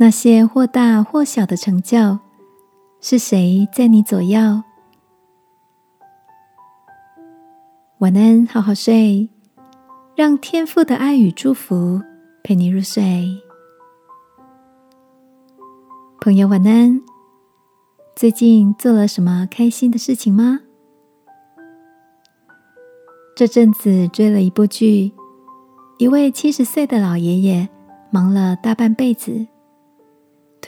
那些或大或小的成就，是谁在你左右？晚安，好好睡，让天父的爱与祝福陪你入睡。朋友，晚安。最近做了什么开心的事情吗？这阵子追了一部剧，一位七十岁的老爷爷忙了大半辈子，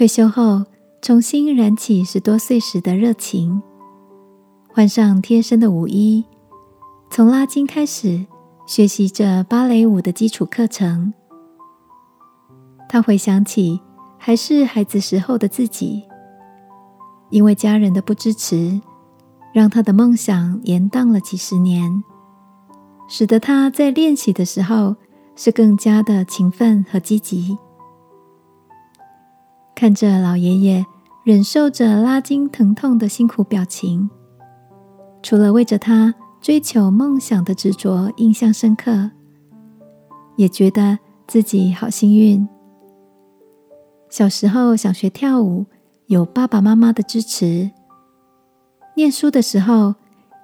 退休后重新燃起十多岁时的热情，换上贴身的舞衣。从拉筋开始学习着芭蕾舞的基础课程，他回想起还是孩子时候的自己，因为家人的不支持，让他的梦想延宕了几十年，使得他在练习的时候是更加的勤奋和积极。看着老爷爷忍受着拉筋疼痛的辛苦表情，除了为着他。追求梦想的执着印象深刻，也觉得自己好幸运。小时候想学跳舞，有爸爸妈妈的支持；念书的时候，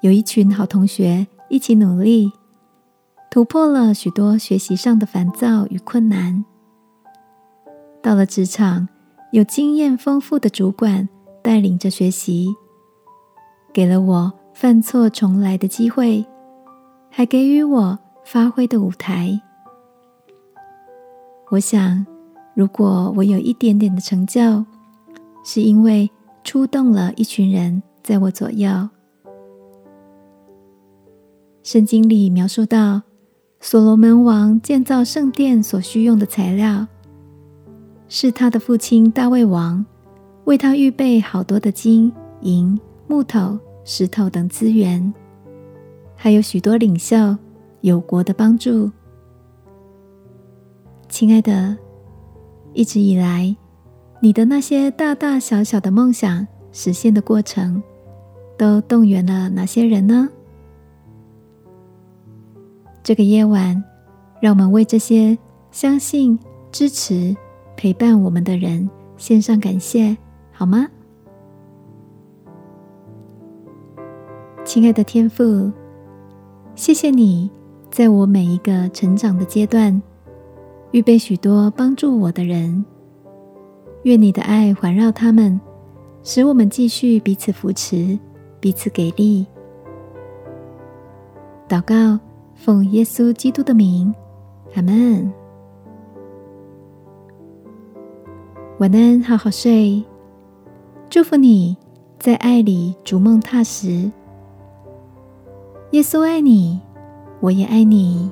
有一群好同学一起努力，突破了许多学习上的烦躁与困难。到了职场，有经验丰富的主管带领着学习，给了我。犯错重来的机会，还给予我发挥的舞台。我想，如果我有一点点的成就，是因为出动了一群人在我左右。圣经里描述到，所罗门王建造圣殿所需用的材料，是他的父亲大卫王为他预备好多的金银木头。石头等资源，还有许多领袖、有国的帮助。亲爱的，一直以来，你的那些大大小小的梦想实现的过程，都动员了哪些人呢？这个夜晚，让我们为这些相信、支持、陪伴我们的人献上感谢，好吗？亲爱的天父，谢谢你在我每一个成长的阶段预备许多帮助我的人。愿你的爱环绕他们，使我们继续彼此扶持、彼此给力。祷告，奉耶稣基督的名，阿门。晚安，好好睡。祝福你在爱里逐梦踏实。耶稣爱你，我也爱你。